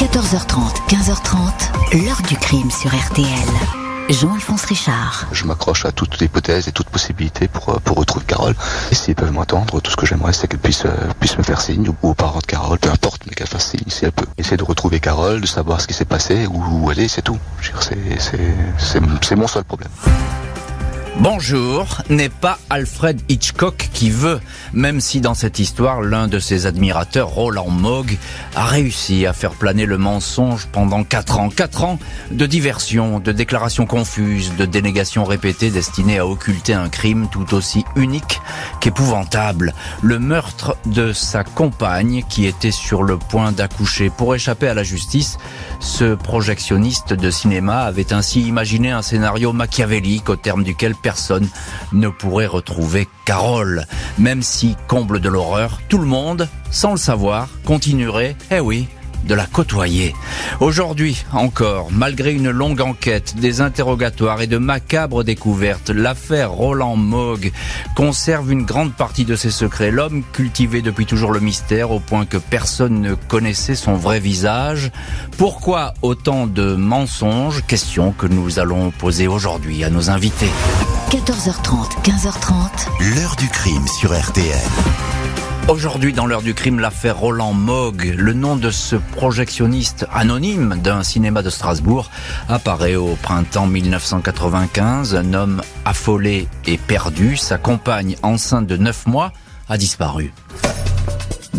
14h30, 15h30, l'heure du crime sur RTL. Jean-Alphonse Richard. Je m'accroche à toute hypothèse et toute possibilité pour, euh, pour retrouver Carole. Et s'ils peuvent m'entendre, tout ce que j'aimerais, c'est qu'elle puisse, euh, puisse me faire signe, ou aux parents de Carole, peu importe, mais qu'elle fasse signe si elle peut. Essayer de retrouver Carole, de savoir ce qui s'est passé, où, elle est, c'est tout. C'est mon seul problème. Bonjour n'est pas Alfred Hitchcock qui veut, même si dans cette histoire, l'un de ses admirateurs, Roland Mogg, a réussi à faire planer le mensonge pendant quatre ans. Quatre ans de diversion, de déclarations confuses, de dénégations répétées destinées à occulter un crime tout aussi unique qu'épouvantable. Le meurtre de sa compagne qui était sur le point d'accoucher. Pour échapper à la justice, ce projectionniste de cinéma avait ainsi imaginé un scénario machiavélique au terme duquel personne ne pourrait retrouver Carole. Même si, comble de l'horreur, tout le monde, sans le savoir, continuerait, eh oui, de la côtoyer. Aujourd'hui encore, malgré une longue enquête, des interrogatoires et de macabres découvertes, l'affaire Roland Mogg conserve une grande partie de ses secrets. L'homme cultivait depuis toujours le mystère au point que personne ne connaissait son vrai visage. Pourquoi autant de mensonges? Question que nous allons poser aujourd'hui à nos invités. 14h30, 15h30, L'heure du crime sur RTL. Aujourd'hui, dans l'heure du crime, l'affaire Roland Mogg, le nom de ce projectionniste anonyme d'un cinéma de Strasbourg, apparaît au printemps 1995. Un homme affolé et perdu, sa compagne enceinte de 9 mois, a disparu.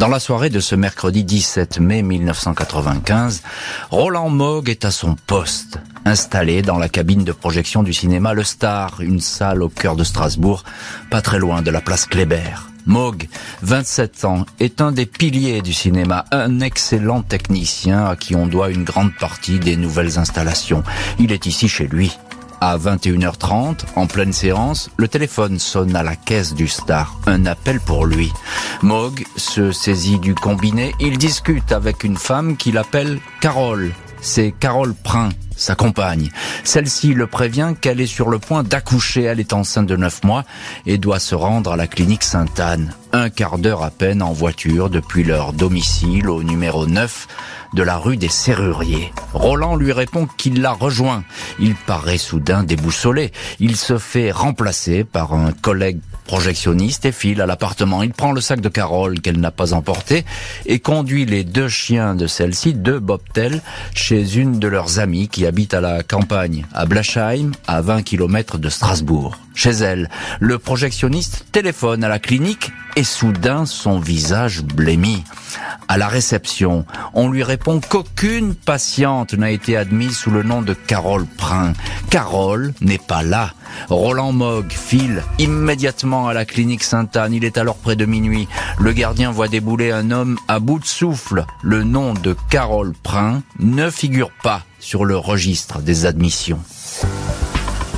Dans la soirée de ce mercredi 17 mai 1995, Roland Mogg est à son poste, installé dans la cabine de projection du cinéma Le Star, une salle au cœur de Strasbourg, pas très loin de la place Kléber. Mogg, 27 ans, est un des piliers du cinéma, un excellent technicien à qui on doit une grande partie des nouvelles installations. Il est ici chez lui. À 21h30, en pleine séance, le téléphone sonne à la caisse du Star. Un appel pour lui. Mogg se saisit du combiné. Il discute avec une femme qu'il appelle Carole. C'est Carole Prin, sa compagne. Celle-ci le prévient qu'elle est sur le point d'accoucher. Elle est enceinte de 9 mois et doit se rendre à la clinique Sainte-Anne. Un quart d'heure à peine en voiture depuis leur domicile au numéro 9 de la rue des Serruriers. Roland lui répond qu'il la rejoint. Il paraît soudain déboussolé. Il se fait remplacer par un collègue projectionniste et file à l'appartement. Il prend le sac de Carole qu'elle n'a pas emporté et conduit les deux chiens de celle-ci, deux bobtails, chez une de leurs amies qui habite à la campagne, à Blachheim, à 20 km de Strasbourg. Chez elle, le projectionniste téléphone à la clinique et soudain son visage blêmit. À la réception, on lui répond qu'aucune patiente n'a été admise sous le nom de Carole Prin. Carole n'est pas là. Roland Mogg file immédiatement à la clinique Sainte-Anne. Il est alors près de minuit. Le gardien voit débouler un homme à bout de souffle. Le nom de Carole Prin ne figure pas sur le registre des admissions.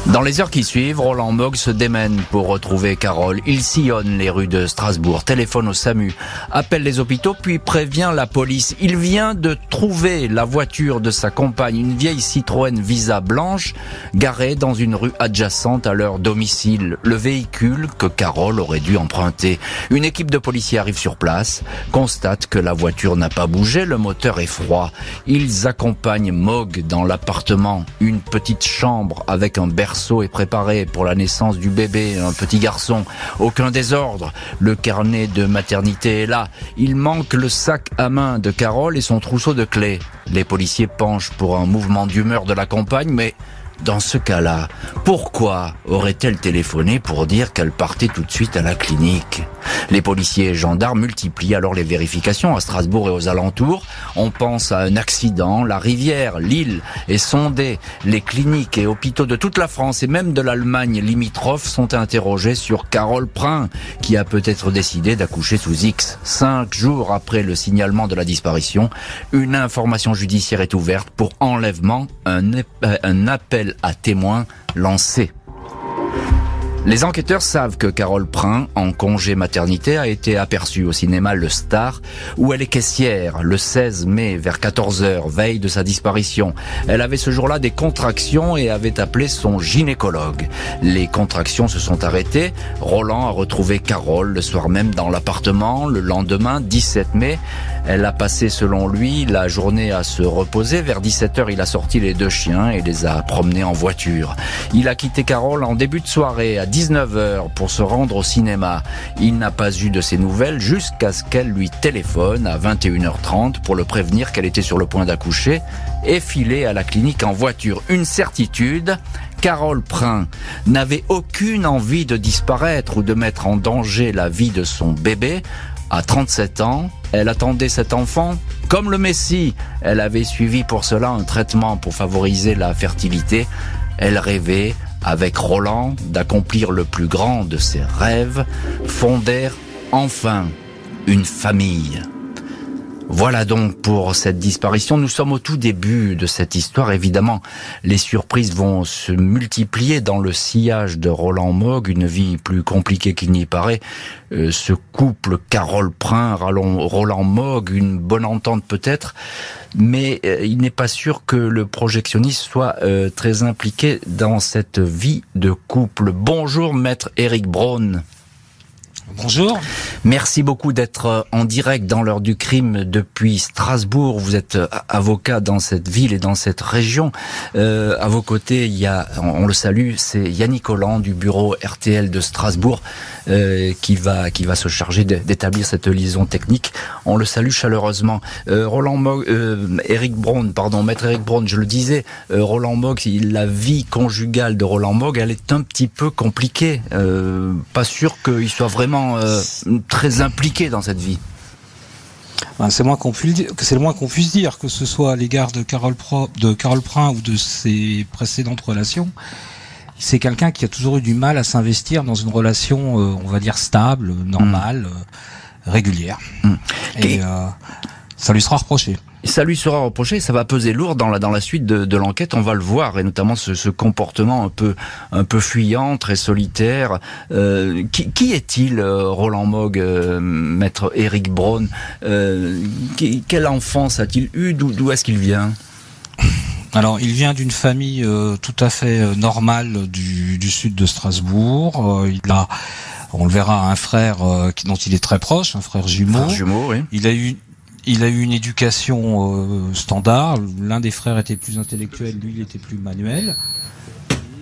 Dans les heures qui suivent, Roland Mogg se démène pour retrouver Carole. Il sillonne les rues de Strasbourg, téléphone au SAMU, appelle les hôpitaux, puis prévient la police. Il vient de trouver la voiture de sa compagne, une vieille Citroën Visa blanche, garée dans une rue adjacente à leur domicile. Le véhicule que Carole aurait dû emprunter. Une équipe de policiers arrive sur place, constate que la voiture n'a pas bougé, le moteur est froid. Ils accompagnent Mogg dans l'appartement, une petite chambre avec un berceau est préparé pour la naissance du bébé, un petit garçon. Aucun désordre. Le carnet de maternité est là. Il manque le sac à main de Carole et son trousseau de clés. Les policiers penchent pour un mouvement d'humeur de la compagne, mais dans ce cas-là, pourquoi aurait-elle téléphoné pour dire qu'elle partait tout de suite à la clinique? Les policiers et gendarmes multiplient alors les vérifications à Strasbourg et aux alentours. On pense à un accident, la rivière, l'île est sondée. Les cliniques et hôpitaux de toute la France et même de l'Allemagne limitrophe sont interrogés sur Carole Prin, qui a peut-être décidé d'accoucher sous X. Cinq jours après le signalement de la disparition, une information judiciaire est ouverte pour enlèvement, un, appel à témoins lancé. Les enquêteurs savent que Carole Prin, en congé maternité, a été aperçue au cinéma Le Star, où elle est caissière, le 16 mai vers 14h, veille de sa disparition. Elle avait ce jour-là des contractions et avait appelé son gynécologue. Les contractions se sont arrêtées. Roland a retrouvé Carole le soir même dans l'appartement. Le lendemain, 17 mai, Elle a passé, selon lui, la journée à se reposer. Vers 17h, il a sorti les deux chiens et les a promenés en voiture. Il a quitté Carole en début de soirée à 19h pour se rendre au cinéma. Il n'a pas eu de ses nouvelles jusqu'à ce qu'elle lui téléphone à 21h30 pour le prévenir qu'elle était sur le point d'accoucher et filer à la clinique en voiture. Une certitude, Carole Prin n'avait aucune envie de disparaître ou de mettre en danger la vie de son bébé. À 37 ans, elle attendait cet enfant comme le Messie. Elle avait suivi pour cela un traitement pour favoriser la fertilité. Elle rêvait, avec Roland, d'accomplir le plus grand de ses rêves, fonder enfin une famille. Voilà donc pour cette disparition. Nous sommes au tout début de cette histoire. Évidemment, les surprises vont se multiplier dans le sillage de Roland Mogg, une vie plus compliquée qu'il n'y paraît. Euh, ce couple Carole Prin, Roland Mogg, une bonne entente peut-être, mais euh, il n'est pas sûr que le projectionniste soit euh, très impliqué dans cette vie de couple. Bonjour, maître Eric Braun. Bonjour. Merci beaucoup d'être euh, en direct dans l'heure du crime depuis Strasbourg. Vous êtes euh, avocat dans cette ville et dans cette région. Euh, à vos côtés, il y a, on le salue, c'est Yannick Holland du bureau RTL de Strasbourg euh, qui va qui va se charger d'établir cette liaison technique. On le salue chaleureusement. Euh, Roland Mogg, Eric Braun, pardon, maître Eric Braun, je le disais, Roland Mogg, la vie conjugale de Roland Mogg, elle est un petit peu compliquée. pas sûr qu'il soit vraiment euh, très impliqué dans cette vie. Ben, c'est moins qu'on le moins qu'on puisse dire que ce soit à l'égard de Carole Pro, de Carole Prin ou de ses précédentes relations. C'est quelqu'un qui a toujours eu du mal à s'investir dans une relation, euh, on va dire stable, normale, euh, régulière. Mmh. Et ça lui sera reproché ça lui sera reproché, ça va peser lourd dans la dans la suite de, de l'enquête. On va le voir et notamment ce, ce, comportement un peu un peu fuyant, très solitaire. Euh, qui, qui est-il, euh, Roland Mogg, euh, maître Eric Braun euh, Quelle enfance a-t-il eu D'où est-ce qu'il vient? Alors, il vient d'une famille tout à fait normale du, du sud de Strasbourg. il a, on le verra, un frère dont il est très proche, un frère jumeau. Frère jumeau oui. Il a eu il a eu une éducation euh, standard. L'un des frères était plus intellectuel, lui il était plus manuel.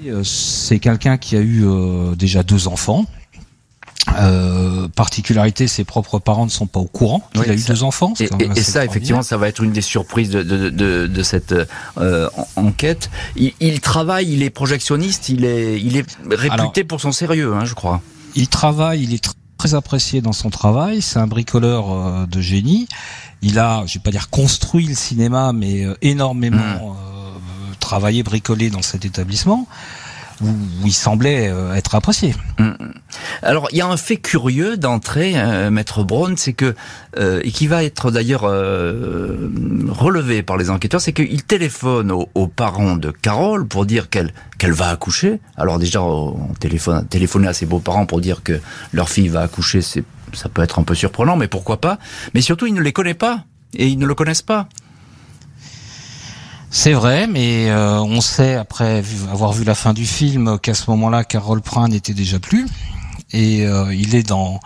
Euh, c'est quelqu'un qui a eu euh, déjà deux enfants. Particularité, ses propres parents ne sont pas au courant qu'il a eu deux enfants. Et, ça, effectivement, ça va être une des surprises de, de, de, de cette enquête. Il, il, travaille, il est projectionniste, il est, il est réputé pour son sérieux, hein, je crois. Il travaille, il est très apprécié dans son travail. C'est un bricoleur de génie il a, je vais pas dire construit le cinéma, mais euh, énormément mmh. euh, travaillé, bricolé dans cet établissement où, il semblait euh, être apprécié. Mmh. Alors, il y a un fait curieux d'entrée, Maître Braun, c'est que et qui va être d'ailleurs relevé par les enquêteurs, c'est qu'il téléphone aux, parents de Carole pour dire qu'elle qu'elle va accoucher. Alors déjà, on téléphone, téléphoner à ses beaux-parents pour dire que leur fille va accoucher, c'est ça peut être un peu surprenant, mais pourquoi pas Mais surtout, il ne les connaît pas et ils ne le connaissent pas. C'est vrai, mais euh, on sait après avoir vu la fin du film qu'à ce moment-là, Carole Prin n'était déjà plus, et euh, il est dans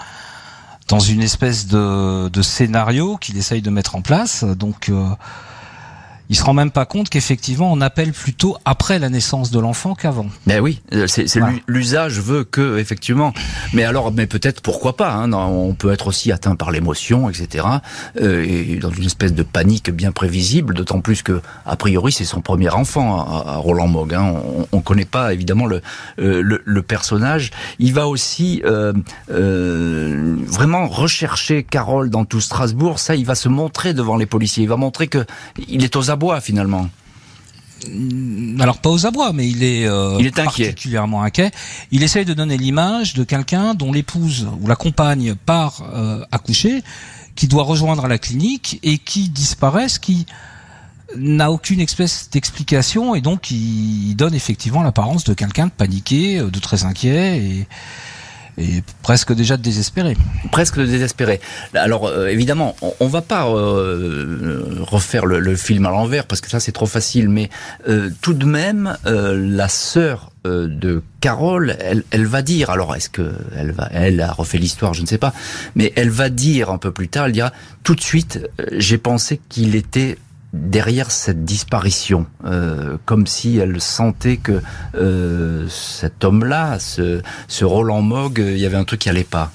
dans une espèce de, de scénario qu'il essaye de mettre en place. Donc euh, il se rend même pas compte qu'effectivement on appelle plutôt après la naissance de l'enfant qu'avant. Mais oui, euh, l'usage veut que effectivement. Mais alors, mais peut-être pourquoi pas hein, On peut être aussi atteint par l'émotion, etc. Euh, et dans une espèce de panique bien prévisible. D'autant plus que a priori c'est son premier enfant à, Roland Mogg. Hein. On, on connaît pas évidemment le, euh, le, le personnage. Il va aussi euh, vraiment rechercher Carole dans tout Strasbourg. Ça, il va se montrer devant les policiers. Il va montrer que il est aux abois finalement. Mm, alors pas aux abois, mais il est, euh, il est particulièrement inquiet. Il essaye de donner l'image de quelqu'un dont l'épouse ou la compagne part euh, accoucher, qui doit rejoindre la clinique et qui disparaît, ce qui n'a aucune espèce d'explication et donc il donne effectivement l'apparence de quelqu'un de paniqué, euh, de très inquiet et et presque déjà désespéré. Presque désespéré. Alors euh, évidemment, on, va pas euh, refaire le, le, film à l'envers parce que ça c'est trop facile, mais euh, tout de même, la sœur euh, de Carole, elle, elle va dire, alors est-ce que elle va, elle a refait l'histoire, je ne sais pas, mais elle va dire un peu plus tard, elle dira tout de suite, euh, j'ai pensé qu'il était derrière cette disparition, euh, comme si elle sentait que euh, cet homme-là, ce, Roland Mogg, il y avait un truc qui allait pas.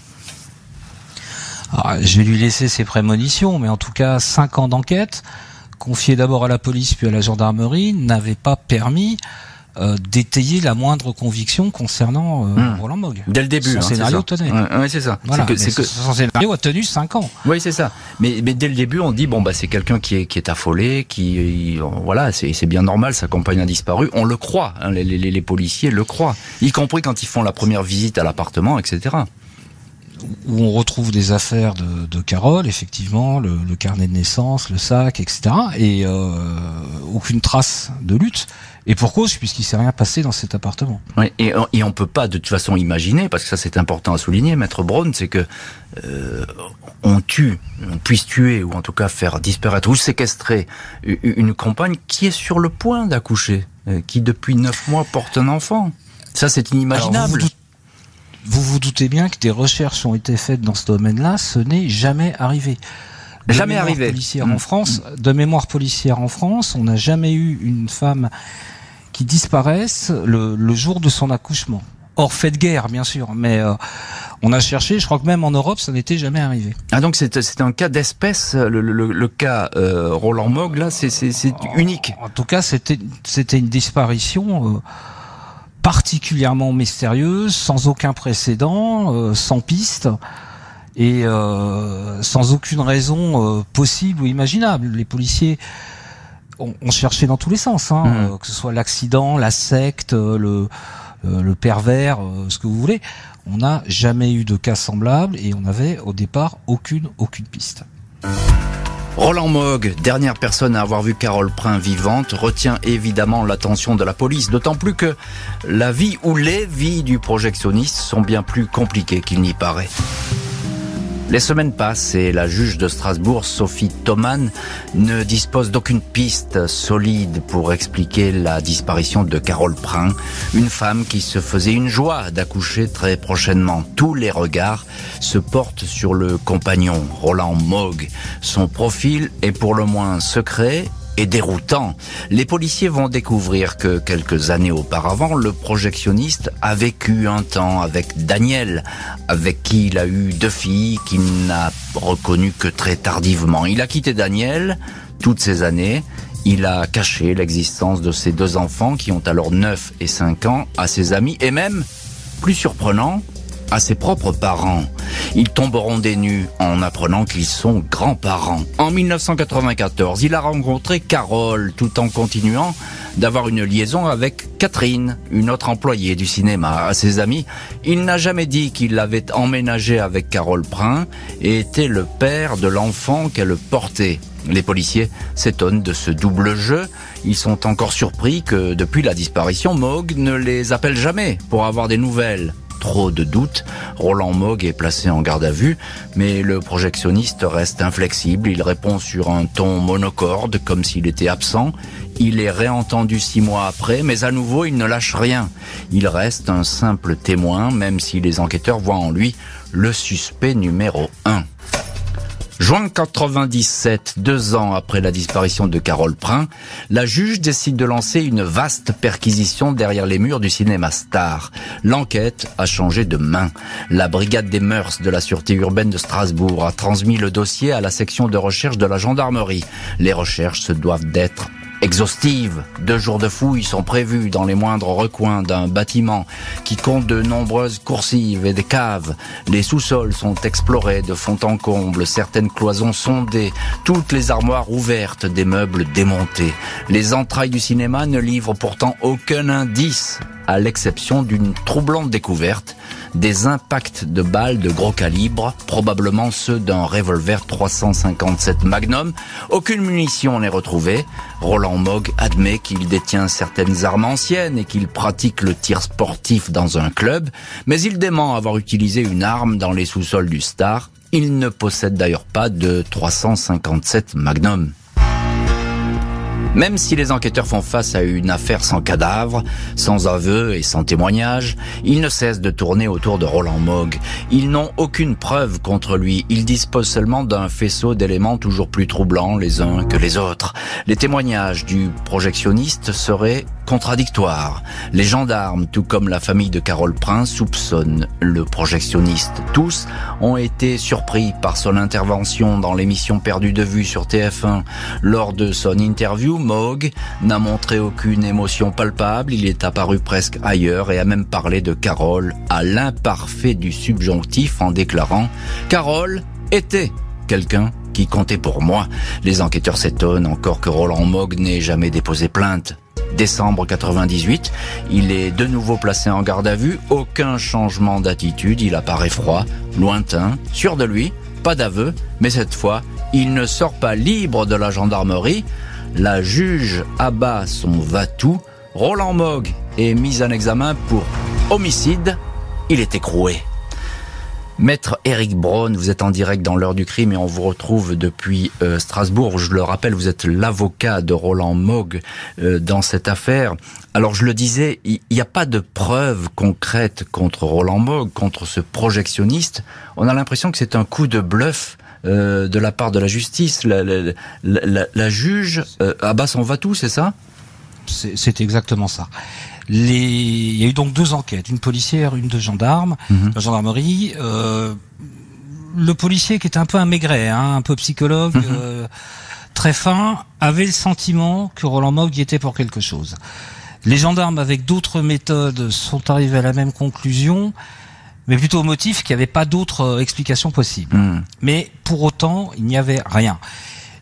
Alors, je vais lui laisser ses prémonitions, mais en tout cas, cinq ans d'enquête, confiés d'abord à la police puis à la gendarmerie, n'avaient pas permis euh, d'étayer la moindre conviction concernant euh, hmm. Roland Mogg. Dès le début, son hein, scénario tenait. Ouais, c'est ça. que, que... Son scénario a tenu 5 ans. Oui, c'est ça. Mais, mais dès le début, on dit bon bah c'est quelqu'un qui est qui est affolé, qui voilà, c'est c'est bien normal, sa compagne a disparu. On le croit, hein, les, les, les policiers le croient, y compris quand ils font la première visite à l'appartement, etc où on retrouve des affaires de, de Carole, effectivement, le, le, carnet de naissance, le sac, etc. Et euh, aucune trace de lutte. Et pour cause, puisqu'il s'est rien passé dans cet appartement. Oui, et, et on peut pas de toute façon imaginer, parce que ça c'est important à souligner, Maître Braun, c'est que euh, on tue, on puisse tuer, ou en tout cas faire disparaître ou séquestrer une compagne qui est sur le point d'accoucher, euh, qui depuis neuf mois porte un enfant. Ça c'est inimaginable. vous, vous, doutez bien que des recherches ont été faites dans ce domaine-là, ce n'est jamais arrivé. De jamais arrivé. Policière en mmh. France, de mémoire policière en France, on n'a jamais eu une femme qui disparaissent le, le, jour de son accouchement. Hors fait de guerre, bien sûr, mais euh, on a cherché, je crois que même en Europe, ça n'était jamais arrivé. Ah donc c'est un cas d'espèce, le, le, le, cas euh, Roland Mogg, là, c'est unique. En, tout cas, c'était une disparition euh, particulièrement mystérieuse, sans aucun précédent, euh, sans piste et euh, sans aucune raison possible ou imaginable. Les policiers on, cherchait dans tous les sens, hein, mmh. euh, que ce soit l'accident, la secte, euh, le, euh, le pervers, ce que vous voulez. On n'a jamais eu de cas semblable et on n'avait au départ aucune aucune piste. Roland Mogg, dernière personne à avoir vu Carole Prin vivante, retient évidemment l'attention de la police, d'autant plus que la vie ou les vies du projectionniste sont bien plus compliquées qu'il n'y paraît. Les semaines passent et la juge de Strasbourg, Sophie Thoman, ne dispose d'aucune piste solide pour expliquer la disparition de Carole Prin, une femme qui se faisait une joie d'accoucher très prochainement. Tous les regards se portent sur le compagnon, Roland Mogg. Son profil est pour le moins secret et déroutant. Les policiers vont découvrir que quelques années auparavant, le projectionniste a vécu un temps avec Daniel, avec qui il a eu deux filles qu'il n'a reconnu que très tardivement. Il a quitté Daniel toutes ces années. Il a caché l'existence de ses deux enfants qui ont alors 9 et 5 ans à ses amis et même, plus surprenant, à ses propres parents. Ils tomberont des nues en apprenant qu'ils sont grands-parents. En 1994, il a rencontré Carole tout en continuant d'avoir une liaison avec Catherine, une autre employée du cinéma. À ses amis, il n'a jamais dit qu'il l'avait emménagé avec Carole Prin et était le père de l'enfant qu'elle portait. Les policiers s'étonnent de ce double jeu. Ils sont encore surpris que depuis la disparition, Mogg ne les appelle jamais pour avoir des nouvelles trop de doutes. Roland Mogg est placé en garde à vue, mais le projectionniste reste inflexible. Il répond sur un ton monocorde, comme s'il était absent. Il est réentendu six mois après, mais à nouveau, il ne lâche rien. Il reste un simple témoin, même si les enquêteurs voient en lui le suspect numéro un. Juin 97, deux ans après la disparition de Carole Prin, la juge décide de lancer une vaste perquisition derrière les murs du cinéma Star. L'enquête a changé de main. La brigade des mœurs de la sûreté urbaine de Strasbourg a transmis le dossier à la section de recherche de la gendarmerie. Les recherches se doivent d'être exhaustive. Deux jours de fouilles sont prévus dans les moindres recoins d'un bâtiment qui compte de nombreuses coursives et des caves. Les sous-sols sont explorés de fond en comble, certaines cloisons sondées, toutes les armoires ouvertes, des meubles démontés. Les entrailles du cinéma ne livrent pourtant aucun indice à l'exception d'une troublante découverte, des impacts de balles de gros calibre, probablement ceux d'un revolver 357 Magnum. Aucune munition n'est retrouvée. Roland Mogg admet qu'il détient certaines armes anciennes et qu'il pratique le tir sportif dans un club, mais il dément avoir utilisé une arme dans les sous-sols du Star. Il ne possède d'ailleurs pas de 357 Magnum. Même si les enquêteurs font face à une affaire sans cadavre, sans aveu et sans témoignage, ils ne cessent de tourner autour de Roland Mogg. Ils n'ont aucune preuve contre lui. Ils disposent seulement d'un faisceau d'éléments toujours plus troublants les uns que les autres. Les témoignages du projectionniste seraient contradictoires. Les gendarmes, tout comme la famille de Carole Prince, soupçonnent le projectionniste. Tous ont été surpris par son intervention dans l'émission Perdue de vue sur TF1. Lors de son interview, Moog n'a montré aucune émotion palpable, il est apparu presque ailleurs et a même parlé de Carole à l'imparfait du subjonctif en déclarant Carole était quelqu'un qui comptait pour moi. Les enquêteurs s'étonnent encore que Roland Moog n'ait jamais déposé plainte décembre 98. Il est de nouveau placé en garde à vue. Aucun changement d'attitude. Il apparaît froid, lointain, sûr de lui, pas d'aveu. Mais cette fois, il ne sort pas libre de la gendarmerie. La juge abat son va-tout. Roland Mogg est mis en examen pour homicide. Il est écroué. Maître Eric Braun, vous êtes en direct dans l'heure du crime et on vous retrouve depuis euh, Strasbourg. Je le rappelle, vous êtes l'avocat de Roland Mogg euh, dans cette affaire. Alors je le disais, il n'y a pas de preuves concrètes contre Roland Mogg, contre ce projectionniste. On a l'impression que c'est un coup de bluff euh, de la part de la justice. La, la, la, la juge abat son va-tout, c'est ça? C'est exactement ça. Les... Il y a eu donc deux enquêtes, une policière, une de gendarme, mhm. la gendarmerie. Euh, le policier qui était un peu un maigret, hein, un peu psychologue, mhm. euh, très fin, avait le sentiment que Roland Mogg y était pour quelque chose. Les gendarmes, avec d'autres méthodes, sont arrivés à la même conclusion, mais plutôt au motif qu'il n'y avait pas d'autres euh, explications possibles. Mhm. Mais pour autant, il n'y avait rien.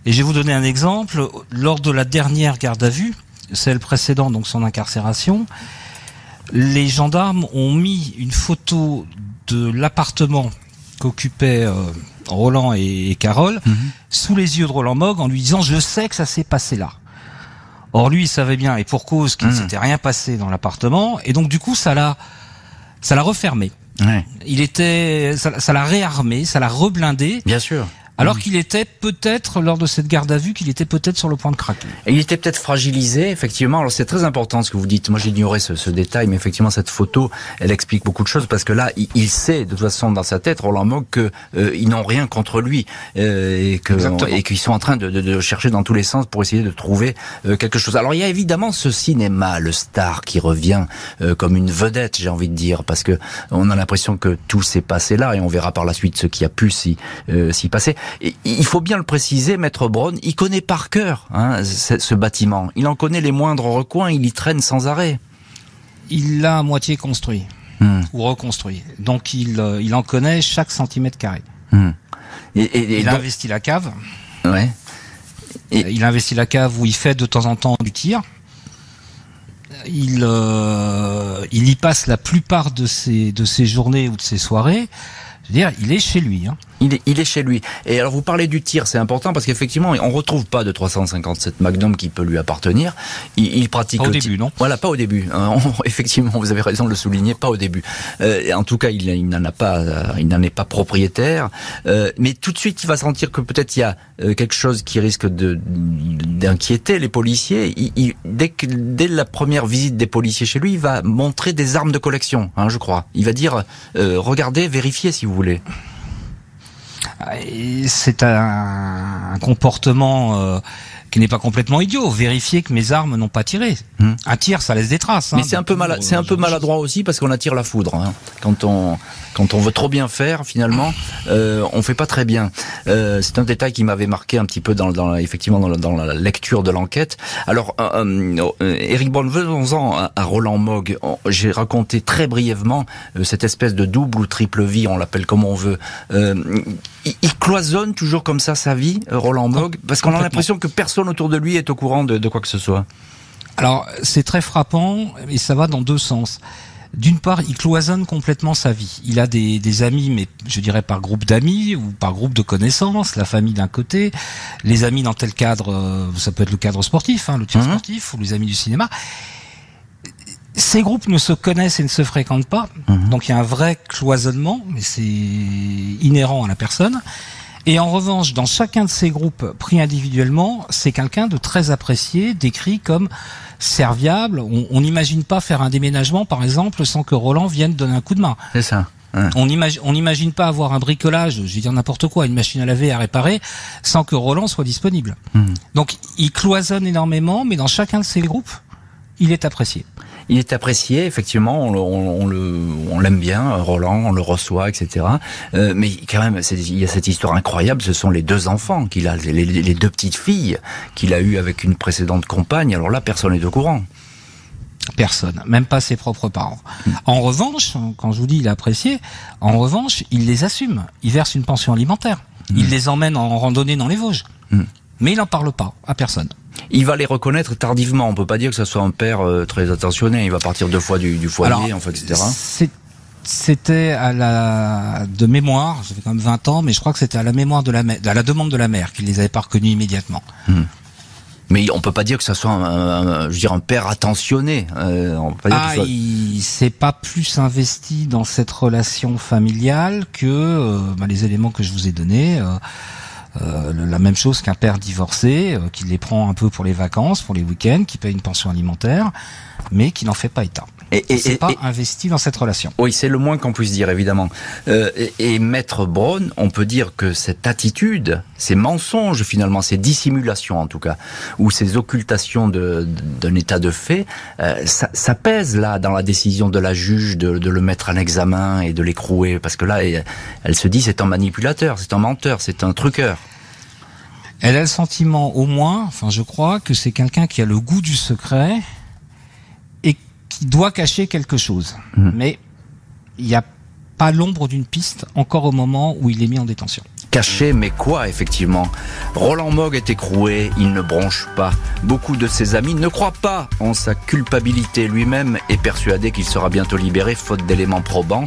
Et je vais vous donner un exemple. Lors de la dernière garde à vue, celle précédente, donc son incarcération, les gendarmes ont mis une photo de l'appartement qu'occupaient euh, Roland et, Carole mhm. sous les yeux de Roland Mogg en lui disant je sais que ça s'est passé là. Or lui il savait bien et pour cause qu'il ne mhm. s'était rien passé dans l'appartement et donc du coup ça l'a ça l'a refermé. Il était ça l'a réarmé, ça l'a reblindé. Bien sûr alors qu'il était peut-être lors de cette garde à vue qu'il était peut-être sur le point de craquer. Et il était peut-être fragilisé, effectivement. Alors c'est très important ce que vous dites. Moi j'ignorais ce, ce, détail, mais effectivement cette photo, elle explique beaucoup de choses parce que là, il, sait de toute façon dans sa tête, Roland Mogg, que euh, n'ont rien contre lui euh, et qu'ils sont en train de, de, de, chercher dans tous les sens pour essayer de trouver euh, quelque chose. Alors il y a évidemment ce cinéma, le star qui revient comme une vedette, j'ai envie de dire, parce que on a l'impression que tout s'est passé là et on verra par la suite ce qui a pu s'y s'y passer il faut bien le préciser, Maître Braun, il connaît par cœur hein, ce, bâtiment. Il en connaît les moindres recoins, il y traîne sans arrêt. Il l'a à moitié construit hmm. ou reconstruit. Donc il, euh, il en connaît chaque centimètre carré. Hmm. Et, il a investi la cave. Ouais. Et... Il a investi la cave où il fait de temps en temps du tir. Il, euh, il y passe la plupart de ses, de ses journées ou de ses soirées. Je veux dire, il est chez lui. Hein. Il est, il est chez lui. Et alors vous parlez du tir, c'est important parce qu'effectivement, on retrouve pas de 357 Magnum qui peut lui appartenir. Il, il pratique pas au début, non Voilà, pas au début. Hein. effectivement, vous avez raison de le souligner, pas au début. Euh, en tout cas, il, il n'en a pas, euh, il n'en est pas propriétaire. Euh, mais tout de suite, il va sentir que peut-être il y a euh, quelque chose qui risque de d'inquiéter les policiers. Il, dès, que, dès la première visite des policiers chez lui, il va montrer des armes de collection, hein, je crois. Il va dire, euh, regardez, vérifiez si vous voulez c'est un, comportement euh, qui n'est pas complètement idiot. Vérifier que mes armes n'ont pas tiré. Hmm. Un tir, ça laisse des traces. Mais hein. c'est un peu mal, c'est un peu maladroit aussi parce qu'on attire la foudre. Hein. Quand on quand on veut trop bien faire, finalement, euh, on fait pas très bien. Euh, c'est un détail qui m'avait marqué un petit peu dans, dans effectivement dans, dans, la lecture de l'enquête. Alors, euh, euh Eric Bonne, venons-en à, Roland Mogg. J'ai raconté très brièvement euh, cette espèce de double ou triple vie, on l'appelle comme on veut. Euh, il, il, cloisonne toujours comme ça sa vie, Roland Mogg, parce qu'on a l'impression que personne autour de lui est au courant de, de quoi que ce soit. Alors, c'est très frappant, et ça va dans deux sens d'une part, il cloisonne complètement sa vie. Il a des, amis, mais je dirais par groupe d'amis ou par groupe de connaissances, la famille d'un côté, les amis dans tel cadre, euh, ça peut être le cadre sportif, hein, le tir mhm. sportif, ou les amis du cinéma. Ces groupes ne se connaissent et ne se fréquentent pas, mhm. donc il y a un vrai cloisonnement, mais c'est inhérent à la personne. Et en revanche, dans chacun de ces groupes pris individuellement, c'est quelqu'un de très apprécié, décrit comme serviable. On n'imagine pas faire un déménagement, par exemple, sans que Roland vienne donner un coup de main. C'est ça. On n'imagine pas avoir un bricolage, je vais dire n'importe quoi, une machine à laver à réparer, sans que Roland soit disponible. Hmm. Donc il cloisonne énormément, mais dans chacun de ces groupes, il est apprécié. Il est apprécié, effectivement, on, le, on l'aime bien, Roland, on le reçoit, etc. Euh, mais quand même, il y a cette histoire incroyable. Ce sont les deux enfants qu'il a, les, deux petites filles qu'il a eues avec une précédente compagne. Alors là, personne n'est au courant. Personne, même pas ses propres parents. En revanche, quand je vous dis il est apprécié, en revanche, il les assume. Il verse une pension alimentaire. Il mm. les emmène en randonnée dans les Vosges. Mm. Mais il n'en parle pas à personne. Il va les reconnaître tardivement. On peut pas dire que ce soit un père euh, très attentionné. Il va partir deux fois du, du foyer, en fait, etc. C'était à la de mémoire, ça fait quand même 20 ans, mais je crois que c'était à la mémoire de la à la demande de la mère qu'il les avait pas reconnus immédiatement. Hmm. Mais on peut pas dire que ça soit un, je veux dire, un père attentionné. Euh, on peut pas dire ah, soit... il s'est pas plus investi dans cette relation familiale que euh, bah, les éléments que je vous ai donnés. Euh, la même chose qu'un père divorcé euh, qui les prend un peu pour les vacances, pour les week-ends, qui paye une pension alimentaire, mais qui n'en fait pas état. Et, et c'est pas investi dans cette relation. Oui, c'est le moins qu'on puisse dire, évidemment. Euh, et, Maître Braun, on peut dire que cette attitude, ces mensonges finalement, ces dissimulations en tout cas, ou ces occultations d'un état de fait, euh, ça, ça, pèse là dans la décision de la juge de, de le mettre en examen et de l'écrouer, parce que là, elle, elle se dit c'est un manipulateur, c'est un menteur, c'est un truqueur. Elle a le sentiment, au moins, enfin je crois, que c'est quelqu'un qui a le goût du secret et qui doit cacher quelque chose. Hmm. Mais il n'y a pas l'ombre d'une piste encore au moment où il est mis en détention. Caché, mais quoi effectivement Roland Mogg est écroué, il ne bronche pas. Beaucoup de ses amis ne croient pas en sa culpabilité. Lui-même est persuadé qu'il sera bientôt libéré faute d'éléments probants.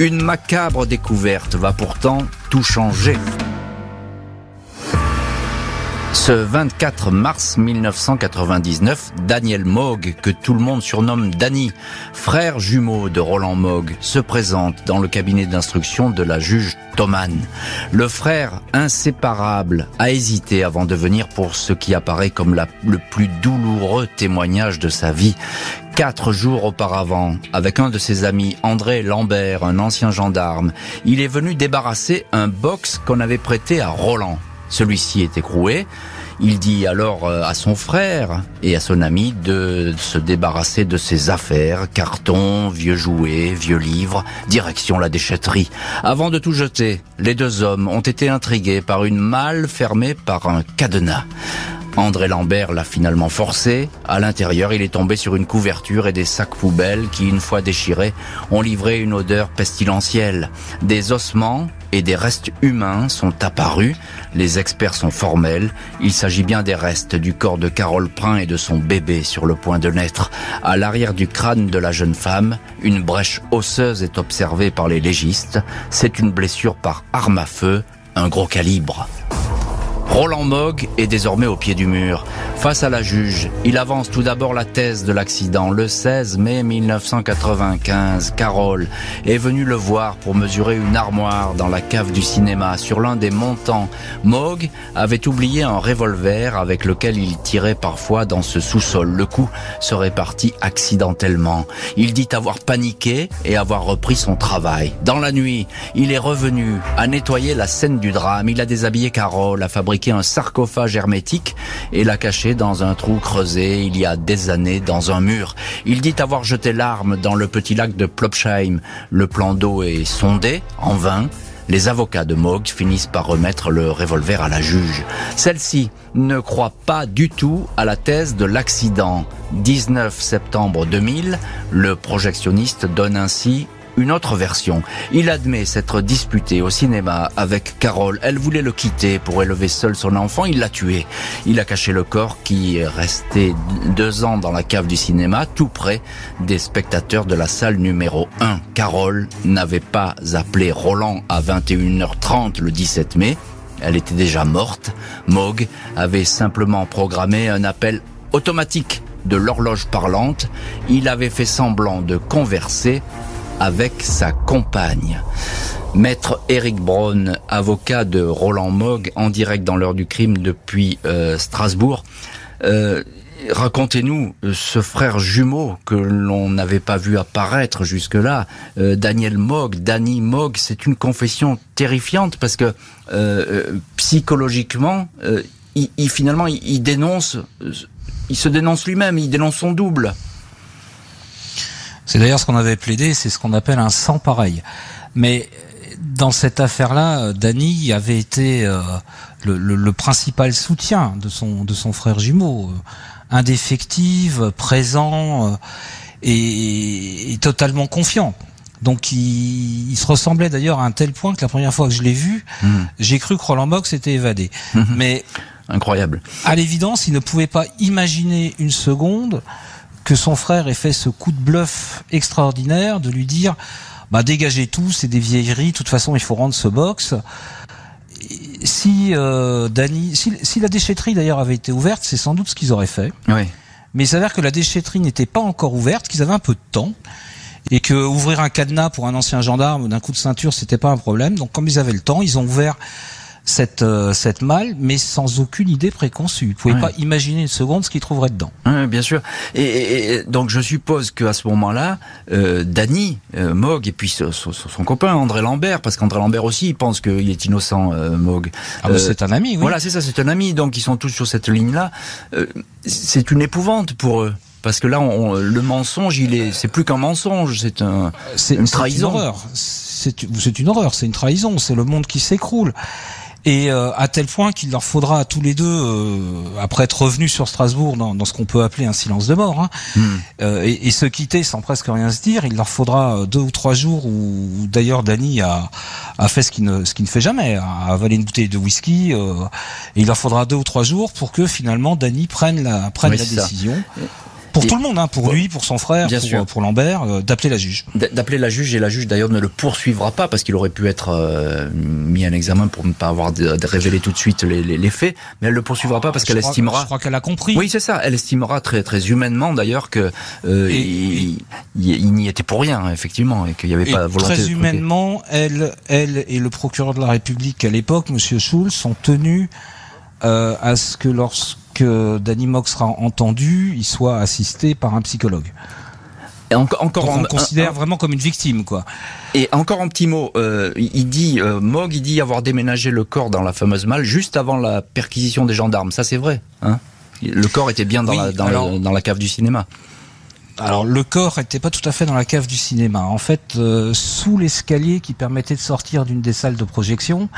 Une macabre découverte va pourtant tout changer. Ce 24 mars 1999, Daniel Mogg, que tout le monde surnomme Danny, frère jumeau de Roland Mogg, se présente dans le cabinet d'instruction de la juge Thoman. Le frère inséparable a hésité avant de venir pour ce qui apparaît comme le plus douloureux témoignage de sa vie. Quatre jours auparavant, avec un de ses amis, André Lambert, un ancien gendarme, il est venu débarrasser un box qu'on avait prêté à Roland. Celui-ci est écroué. Il dit alors euh, à son frère et à son ami de se débarrasser de ses affaires, cartons, vieux jouets, vieux livres, direction la déchetterie. Avant de tout jeter, les deux hommes ont été intrigués par une malle fermée par un cadenas. André Lambert l'a finalement forcé. À l'intérieur, il est tombé sur une couverture et des sacs poubelles qui, une fois déchirés, ont livré une odeur pestilentielle. Des ossements et des restes humains sont apparus. Les experts sont formels. Il s'agit bien des restes du corps de Carole Prin et de son bébé sur le point de naître. À l'arrière du crâne de la jeune femme, une brèche osseuse est observée par les légistes. C'est une blessure par arme à feu, un gros calibre. Roland Mogg est désormais au pied du mur. Face à la juge, il avance tout d'abord la thèse de l'accident. Le 16 mai 1995, Carole est venue le voir pour mesurer une armoire dans la cave du cinéma. Sur l'un des montants, Mogg avait oublié un revolver avec lequel il tirait parfois dans ce sous-sol. Le coup serait parti accidentellement. Il dit avoir paniqué et avoir repris son travail. Dans la nuit, il est revenu à nettoyer la scène du drame. Il a déshabillé Carole, a fabriqué un sarcophage hermétique et l'a caché dans un trou creusé il y a des années dans un mur. Il dit avoir jeté l'arme dans le petit lac de Plopsheim. Le plan d'eau est sondé, en vain. Les avocats de Mogg finissent par remettre le revolver à la juge. Celle-ci ne croit pas du tout à la thèse de l'accident. 19 septembre 2000, le projectionniste donne ainsi une autre version. Il admet s'être disputé au cinéma avec Carole. Elle voulait le quitter pour élever seul son enfant. Il l'a tué. Il a caché le corps qui est resté deux ans dans la cave du cinéma, tout près des spectateurs de la salle numéro 1. Carole n'avait pas appelé Roland à 21h30 le 17 mai. Elle était déjà morte. Mogg avait simplement programmé un appel automatique de l'horloge parlante. Il avait fait semblant de converser avec sa compagne. Maître Eric Braun, avocat de Roland Mogg, en direct dans l'heure du crime depuis euh, Strasbourg. Euh, Racontez-nous euh, ce frère jumeau que l'on n'avait pas vu apparaître jusque-là, Daniel Mogg, Danny Mogg. C'est une confession terrifiante parce que psychologiquement, il, finalement, il dénonce, il se dénonce lui-même, il dénonce son double. C'est d'ailleurs ce qu'on avait plaidé, c'est ce qu'on appelle un sang pareil. Mais dans cette affaire-là, Danny avait été euh, le, principal soutien de son de son frère jumeau, euh, indéfectible, présent euh, et, totalement confiant. Donc il, se ressemblait d'ailleurs à un tel point que la première fois que je l'ai vu, mmh. j'ai cru que Roland Box s'était évadé. Mmh. Mais incroyable. À l'évidence, il ne pouvait pas imaginer une seconde que son frère ait fait ce coup de bluff extraordinaire de lui dire bah dégagez tout, c'est des vieilleries, de toute façon il faut rendre ce box. Si euh, si, la déchetterie d'ailleurs avait été ouverte, c'est sans doute ce qu'ils auraient fait. Oui. Mais il s'avère que la déchetterie n'était pas encore ouverte, qu'ils avaient un peu de temps et que ouvrir un cadenas pour un ancien gendarme d'un coup de ceinture c'était pas un problème. Donc comme ils avaient le temps, ils ont ouvert cette euh, cette malle, mais sans aucune idée préconçue. Vous pouvez pas imaginer une seconde ce qu'il trouverait dedans. Bien sûr. Et, donc je suppose qu'à ce moment-là, euh, Danny euh, Mogg et puis son, copain André Lambert, parce qu'André Lambert aussi il pense qu'il est innocent, euh, Mogg. Ah, bah, c'est un ami. Oui. Voilà, c'est ça, c'est un ami. Donc ils sont tous sur cette ligne-là. c'est une épouvante pour eux parce que là, on, le mensonge, il est, c'est plus qu'un mensonge, c'est un, une trahison. C'est une horreur. C'est une horreur, c'est une trahison, c'est le monde qui s'écroule et euh, à tel point qu'il leur faudra à tous les deux, euh, après être revenus sur Strasbourg dans, dans ce qu'on peut appeler un silence de mort, hein, hmm. euh, et, et, se quitter sans presque rien se dire, il leur faudra deux ou trois jours où, d'ailleurs Danny a, a fait ce qu'il ne, qui ne fait jamais, a avalé une bouteille de whisky, et il leur faudra deux ou trois jours pour que finalement Danny prenne la, prenne la décision. Pour tout le monde, hein, pour lui, pour son frère, pour, pour, Lambert, euh, d'appeler la juge. D'appeler la juge et la juge d'ailleurs ne le poursuivra pas parce qu'il aurait pu être euh, mis en examen pour ne pas avoir de, révélé tout de suite les, les, les, faits, mais elle le poursuivra pas parce qu'elle estimera. Je crois qu'elle a compris. Oui, c'est ça. Elle estimera très très humainement d'ailleurs que euh, il, n'y était pour rien effectivement et qu'il n'y avait pas volonté. Très humainement, elle, elle et le procureur de la République à l'époque, Monsieur Schulz, sont tenus euh, à ce que lorsque que Danny Mock sera entendu, il soit assisté par un psychologue. Et encore, encore on considère vraiment comme une victime, quoi. Et encore un petit mot, euh, il dit euh, Mogg, il dit avoir déménagé le corps dans la fameuse malle juste avant la perquisition des gendarmes. Ça, c'est vrai. Hein le corps était bien dans, la, dans, la cave du cinéma. Alors le corps n'était pas tout à fait dans la cave du cinéma. En fait, euh, sous l'escalier qui permettait de sortir d'une des salles de projection,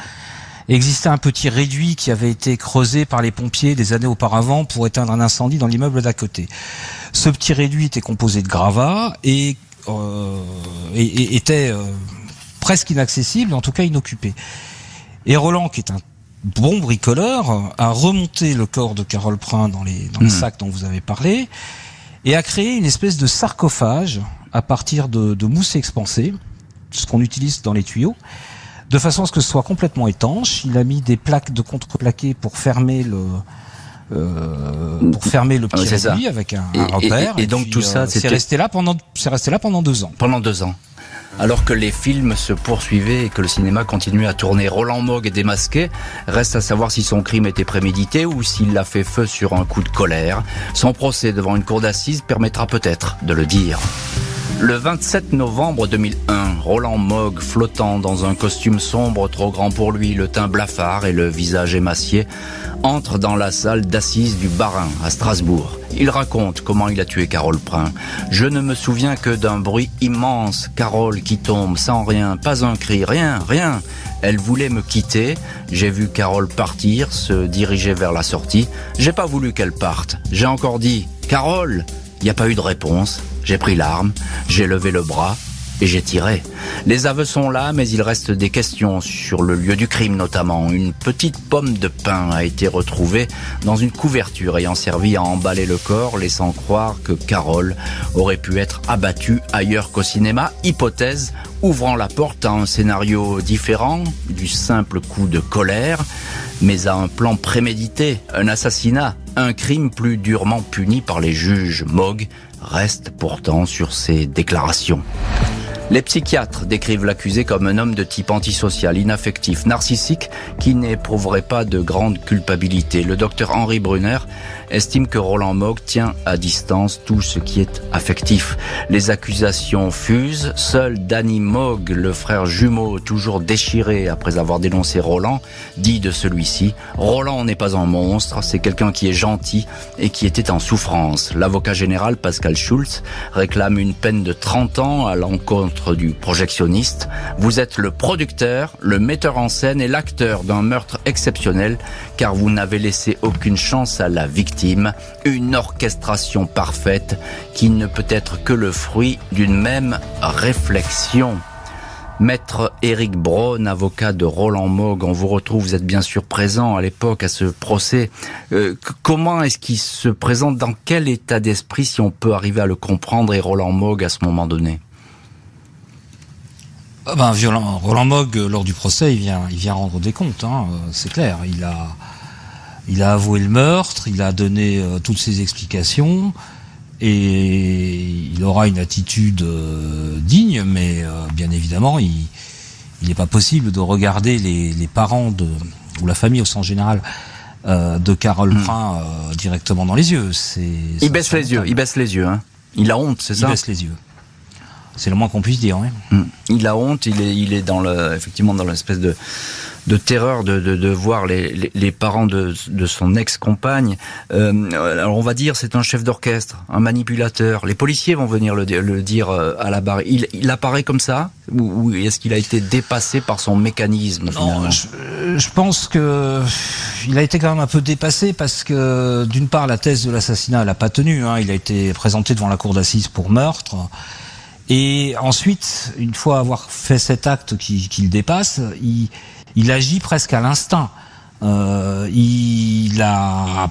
existait un petit réduit qui avait été creusé par les pompiers des années auparavant pour éteindre un incendie dans l'immeuble d'à côté. Ce petit réduit était composé de gravats et, euh, était euh, presque inaccessible, en tout cas inoccupé. Et Roland, qui est un bon bricoleur, a remonté le corps de Carole Prin dans les, dans les hmm. sacs dont vous avez parlé et a créé une espèce de sarcophage à partir de, de mousse expansée, ce qu'on utilise dans les tuyaux, de façon à ce que ce soit complètement étanche. Il a mis des plaques de contreplaqué pour fermer le euh, pour fermer le petit ah, avec un, repère. Et, donc tout ça, euh, c'est resté là pendant c'est resté là pendant deux ans. Pendant deux ans. Alors que les films se poursuivaient et que le cinéma continuait à tourner, Roland Mogg est démasqué. Reste à savoir si son crime était prémédité ou s'il l'a fait feu sur un coup de colère. Son procès devant une cour d'assises permettra peut-être de le dire. Le 27 novembre 2001, Roland Mogg, flottant dans un costume sombre trop grand pour lui, le teint blafard et le visage émacié, entre dans la salle d'assises du Barin à Strasbourg. Il raconte comment il a tué Carole Prin. Je ne me souviens que d'un bruit immense, Carole qui tombe sans rien, pas un cri, rien, rien. Elle voulait me quitter. J'ai vu Carole partir, se diriger vers la sortie. J'ai pas voulu qu'elle parte. J'ai encore dit, Carole, il n'y a pas eu de réponse. J'ai pris l'arme, j'ai levé le bras et j'ai tiré. Les aveux sont là, mais il reste des questions sur le lieu du crime notamment. Une petite pomme de pain a été retrouvée dans une couverture ayant servi à emballer le corps, laissant croire que Carole aurait pu être abattue ailleurs qu'au cinéma. Hypothèse ouvrant la porte à un scénario différent du simple coup de colère, mais à un plan prémédité, un assassinat, un crime plus durement puni par les juges. Mogg reste pourtant sur ses déclarations. Les psychiatres décrivent l'accusé comme un homme de type antisocial, inaffectif, narcissique, qui n'éprouverait pas de grande culpabilité. Le docteur Henri Brunner estime que Roland Mogg tient à distance tout ce qui est affectif. Les accusations fusent. Seul Danny Mogg, le frère jumeau toujours déchiré après avoir dénoncé Roland, dit de celui-ci Roland n'est pas un monstre, c'est quelqu'un qui est gentil et qui était en souffrance. L'avocat général Pascal Schulz réclame une peine de 30 ans à l'encontre du projectionniste. Vous êtes le producteur, le metteur en scène et l'acteur d'un meurtre exceptionnel car vous n'avez laissé aucune chance à la victime. Une orchestration parfaite qui ne peut être que le fruit d'une même réflexion. Maître Éric Braun, avocat de Roland Mogg, on vous retrouve, vous êtes bien sûr présent à l'époque à ce procès. Euh, comment est-ce qu'il se présente Dans quel état d'esprit, si on peut arriver à le comprendre, et Roland Mogg à ce moment donné? Ah ben, violent. Roland Mogg, euh, lors du procès, il vient, il vient rendre des comptes, hein, euh, c'est clair. Il a, il a avoué le meurtre, il a donné euh, toutes ses explications, et il aura une attitude digne, mais bien évidemment, il n'est pas possible de regarder les, les, parents de, ou la famille au sens général de Carole hmm. Prin directement dans les yeux. C'est, il baisse les yeux, il baisse les yeux. Hein. Il a honte, c'est ça Il baisse les yeux. C'est le moins qu'on puisse dire. Oui. Mm. Il a honte, il est, il est dans le, effectivement dans l'espèce de, de terreur de, de, de voir les, les, parents de, de son ex-compagne. Euh, alors on va dire c'est un chef d'orchestre, un manipulateur. Les policiers vont venir le, le dire euh, à la barre. Il, il apparaît comme ça ou, est-ce qu'il a été dépassé par son mécanisme Non, je, je, pense que il a été quand même un peu dépassé parce que d'une part la thèse de l'assassinat n'a pas tenu. Hein. Il a été présenté devant la cour d'assises pour meurtre. Et ensuite, une fois avoir fait cet acte qui, qui le dépasse, il, il, agit presque à l'instinct. Euh, il a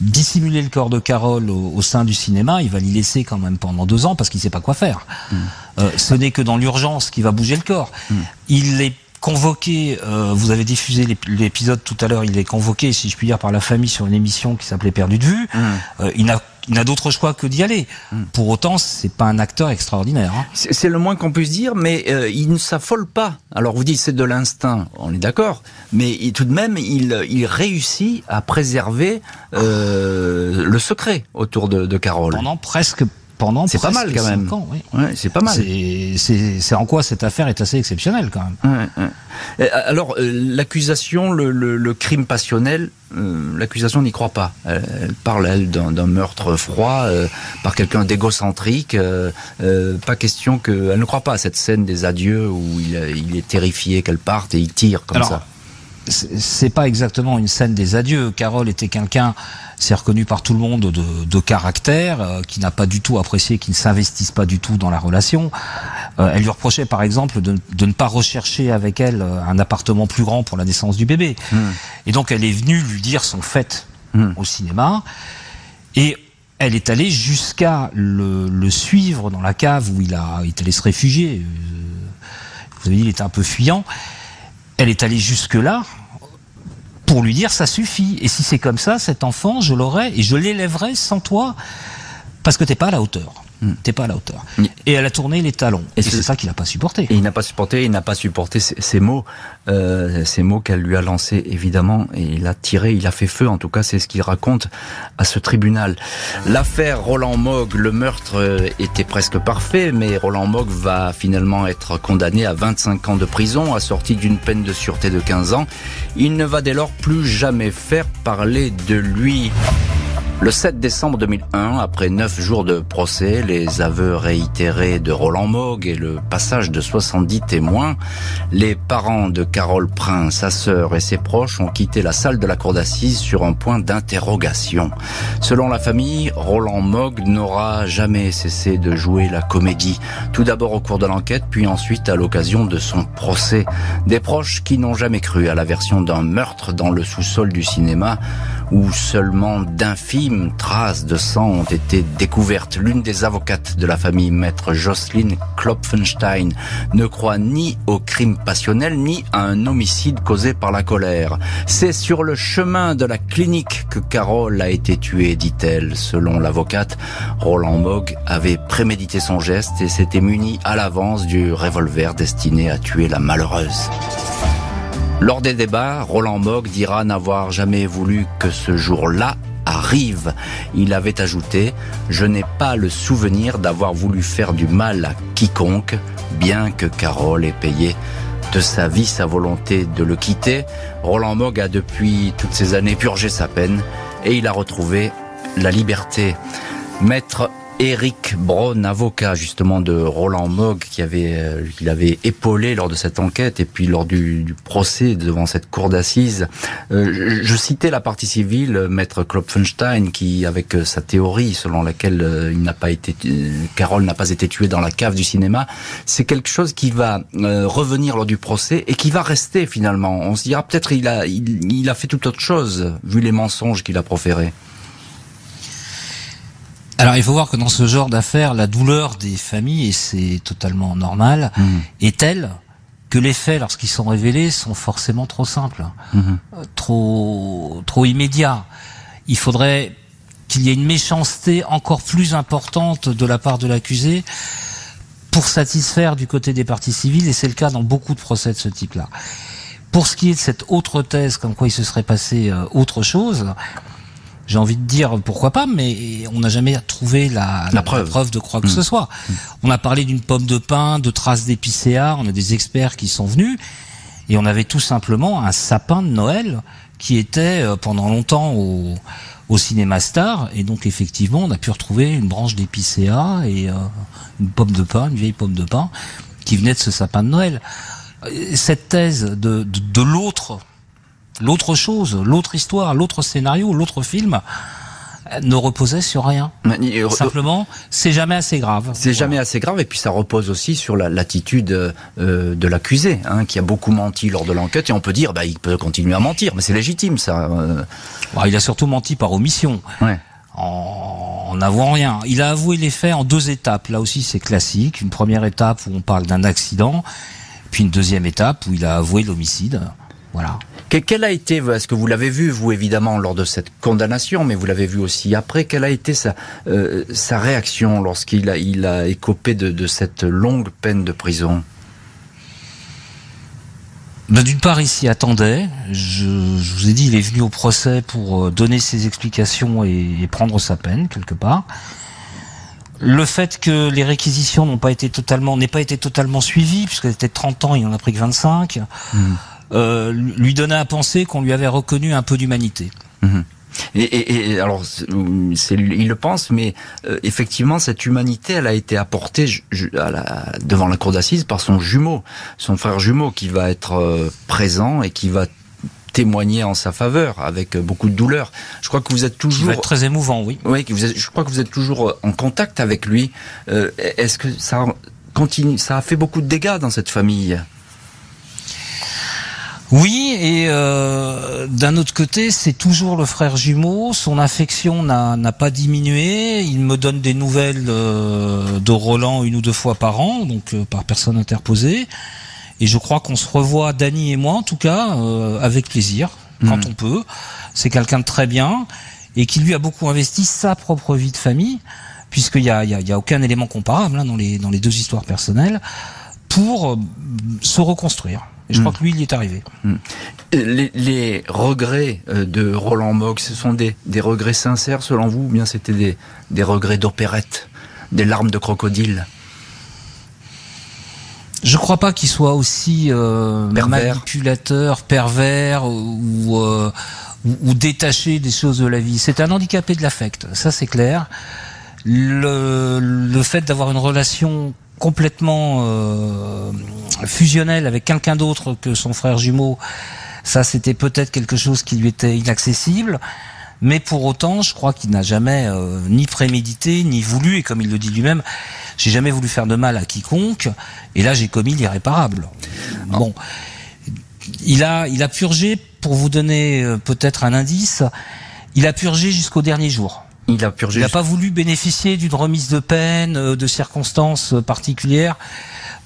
dissimulé le corps de Carole au, sein du cinéma, il va l'y laisser quand même pendant deux ans parce qu'il sait pas quoi faire. Mm. Euh, ce n'est que dans l'urgence qu'il va bouger le corps. Mm. Il est convoqué, euh, vous avez diffusé l'épisode tout à l'heure, il est convoqué, si je puis dire, par la famille sur une émission qui s'appelait Perdu de vue. Mm. Euh, il n'a n'a d'autre choix que d'y aller. Hmm. Pour autant, c'est pas un acteur extraordinaire. Hein. C'est le moins qu'on puisse dire, mais euh, il ne s'affole pas. Alors vous dites c'est de l'instinct, on est d'accord, mais tout de même il, il réussit à préserver euh, le secret autour de, de Carole. Pendant presque pendant c'est pas mal quand même. ouais. c'est pas mal. C'est en quoi cette affaire est assez exceptionnelle quand même. Ouais, Alors euh, l'accusation, le, le, le, crime passionnel, euh, l'accusation n'y croit pas. Elle, parle elle d'un meurtre froid euh, par quelqu'un d'égocentrique. pas question que elle ne croit pas à cette scène des adieux où il, il est terrifié qu'elle parte et il tire comme ça c'est pas exactement une scène des adieux. Carole était quelqu'un, c'est reconnu par tout le monde, de, caractère, euh, qui n'a pas du tout apprécié, qui ne s'investisse pas du tout dans la relation. Euh, elle lui reprochait par exemple de, ne pas rechercher avec elle euh, un appartement plus grand pour la naissance du bébé. Hmm. Et donc elle est venue lui dire son fait hmm. au cinéma. Et elle est allée jusqu'à le, suivre dans la cave où il a, il est allé se réfugier. Vous avez dit, il était un peu fuyant elle est allée jusque-là pour lui dire ça suffit. Et si c'est comme ça, cet enfant, je l'aurai et je l'élèverai sans toi parce que t'es pas à la hauteur. Hmm. T'es pas à la hauteur. Et elle a tourné les talons. Et, c'est ça qu'il n'a pas supporté. Et il n'a pas supporté, il n'a pas supporté ces, mots, euh, ces mots qu'elle lui a lancés évidemment, et il a tiré, il a fait feu. En tout cas, c'est ce qu'il raconte à ce tribunal. L'affaire Roland Mogg, le meurtre euh, était presque parfait, mais Roland Mogg va finalement être condamné à 25 ans de prison, assorti d'une peine de sûreté de 15 ans. Il ne va dès lors plus jamais faire parler de lui. Le 7 décembre 2001, après neuf jours de procès, les aveux réitérés de Roland Mogg et le passage de 70 témoins, les parents de Carole Prince, sa sœur et ses proches ont quitté la salle de la cour d'assises sur un point d'interrogation. Selon la famille, Roland Mogg n'aura jamais cessé de jouer la comédie, tout d'abord au cours de l'enquête, puis ensuite à l'occasion de son procès. Des proches qui n'ont jamais cru à la version d'un meurtre dans le sous-sol du cinéma où seulement d'infimes traces de sang ont été découvertes. L'une des avocates de la famille, maître Jocelyn Klopfenstein, ne croit ni au crime passionnel ni à un homicide causé par la colère. C'est sur le chemin de la clinique que Carole a été tuée, dit-elle. Selon l'avocate, Roland Mogg avait prémédité son geste et s'était muni à l'avance du revolver destiné à tuer la malheureuse. Lors des débats, Roland Mogg dira n'avoir jamais voulu que ce jour-là arrive. Il avait ajouté ⁇ Je n'ai pas le souvenir d'avoir voulu faire du mal à quiconque, bien que Carole ait payé de sa vie sa volonté de le quitter. Roland Mogg a depuis toutes ces années purgé sa peine et il a retrouvé la liberté. Maître Eric Braun, avocat justement de Roland Mogg, qui avait, euh, il avait épaulé lors de cette enquête et puis lors du, procès devant cette cour d'assises. Euh, je, citais la partie civile, maître Klopfenstein, qui avec euh, sa théorie selon laquelle il n'a pas été, Carole n'a pas été tuée dans la cave du cinéma, c'est quelque chose qui va revenir lors du procès et qui va rester finalement. On se dira peut-être il a, il a fait tout autre chose vu les mensonges qu'il a proférés. Alors il faut voir que dans ce genre d'affaires, la douleur des familles, et c'est totalement normal, mmh. est telle que les faits, lorsqu'ils sont révélés, sont forcément trop simples, mmh. euh, trop trop immédiats. Il faudrait qu'il y ait une méchanceté encore plus importante de la part de l'accusé pour satisfaire du côté des parties civiles, et c'est le cas dans beaucoup de procès de ce type-là. Pour ce qui est de cette autre thèse, comme quoi il se serait passé euh, autre chose, j'ai envie de dire pourquoi pas, mais on n'a jamais trouvé la, preuve. de quoi que ce hmm. soit. On a parlé d'une pomme de pin, de traces d'épicéa, on a des experts qui sont venus, et on avait tout simplement un sapin de Noël qui était euh, pendant longtemps au, au cinéma Star, et donc effectivement on a pu retrouver une branche d'épicéa et euh, une pomme de pin, une vieille pomme de pin, qui venait de ce sapin de Noël. Cette thèse de, de, de l'autre l'autre chose, l'autre histoire, l'autre scénario, l'autre film ne reposait sur rien. Euh, Simplement, c'est jamais assez grave. C'est jamais assez grave, et puis ça repose aussi sur l'attitude euh, de l'accusé, hein, qui a beaucoup menti lors de l'enquête, et on peut dire, bah, il peut continuer à mentir, mais c'est légitime, ça. Euh. il a surtout menti par omission. En n'avouant rien. Il a avoué les faits en deux étapes. Là aussi, c'est classique. Une première étape où on parle d'un accident, puis une deuxième étape où il a avoué l'homicide. Voilà. Quelle a été, est-ce que vous l'avez vu, vous évidemment, lors de cette condamnation, mais vous l'avez vu aussi après, quelle a été sa, euh, sa réaction lorsqu'il a, il a écopé de, cette longue peine de prison? Ben, D'une part, il s'y attendait. Je, vous ai dit, il est venu au procès pour euh, donner ses explications et, prendre sa peine, quelque part. Le fait que les réquisitions n'ont pas été totalement, n'aient pas été totalement suivies, puisqu'elle était 30 ans, il en a pris que 25. Euh, lui donnait à penser qu'on lui avait reconnu un peu d'humanité. Mhm. Et, alors, il le pense, mais euh, effectivement, cette humanité, elle a été apportée devant la cour d'assises par son jumeau, son frère jumeau, qui va être euh, présent et qui va témoigner en sa faveur avec beaucoup de douleur. Je crois que vous êtes toujours être très émouvant, oui. Oui, je crois que vous êtes toujours en contact avec lui. est-ce que ça continue Ça a fait beaucoup de dégâts dans cette famille? Oui, et euh, d'un autre côté, c'est toujours le frère jumeau. Son affection n'a pas diminué. Il me donne des nouvelles euh, de Roland une ou deux fois par an, donc euh, par personne interposée. Et je crois qu'on se revoit, Dany et moi en tout cas, avec plaisir, quand hmm. on peut. C'est quelqu'un de très bien et qui lui a beaucoup investi sa propre vie de famille, puisqu'il n'y a, y a, y a, aucun élément comparable hein, dans, les, dans les deux histoires personnelles, pour se reconstruire. Et je crois hmm. que lui, il y est arrivé. Hmm. Les, regrets euh, de Roland Mogg, ce sont des, regrets sincères selon vous, ou bien c'était des, des regrets d'opérette, des larmes de crocodile? Je crois pas qu'il soit aussi euh, manipulateur, pervers ou, euh, ou, détaché des choses de la vie. C'est un handicapé de l'affect, ça c'est clair. Le, le fait d'avoir une relation complètement euh, fusionnel avec quelqu'un d'autre que son frère jumeau, ça c'était peut-être quelque chose qui lui était inaccessible. Mais pour autant, je crois qu'il n'a jamais euh, ni prémédité, ni voulu, et comme il le dit lui-même, j'ai jamais voulu faire de mal à quiconque, et là j'ai commis l'irréparable. Bon, il a, il a purgé, pour vous donner euh, peut-être un indice, Il a purgé jusqu'au dernier jour. Il a purgé. Il n'a pas voulu bénéficier d'une remise de peine, euh, de circonstances particulières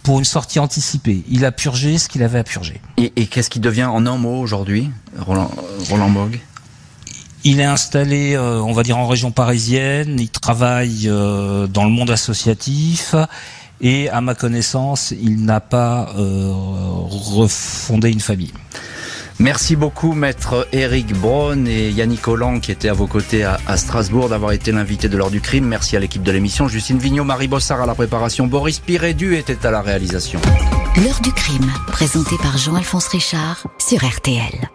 pour une sortie anticipée. Il a purgé ce qu'il avait à purger. Et, qu'est-ce qui devient en un mot aujourd'hui, Roland, Roland il est installé, euh, on va dire, en région parisienne. Il travaille euh, dans le monde associatif. Et à ma connaissance, il n'a pas refondé une famille. Merci beaucoup, maître Eric Braun et Yannick Holland qui étaient à vos côtés à, Strasbourg d'avoir été l'invité de l'heure du crime. Merci à l'équipe de l'émission. Justine Vignot, Marie Bossard à la préparation. Boris Pirédu était à la réalisation. L'heure du crime, présenté par Jean-Alphonse Richard sur RTL.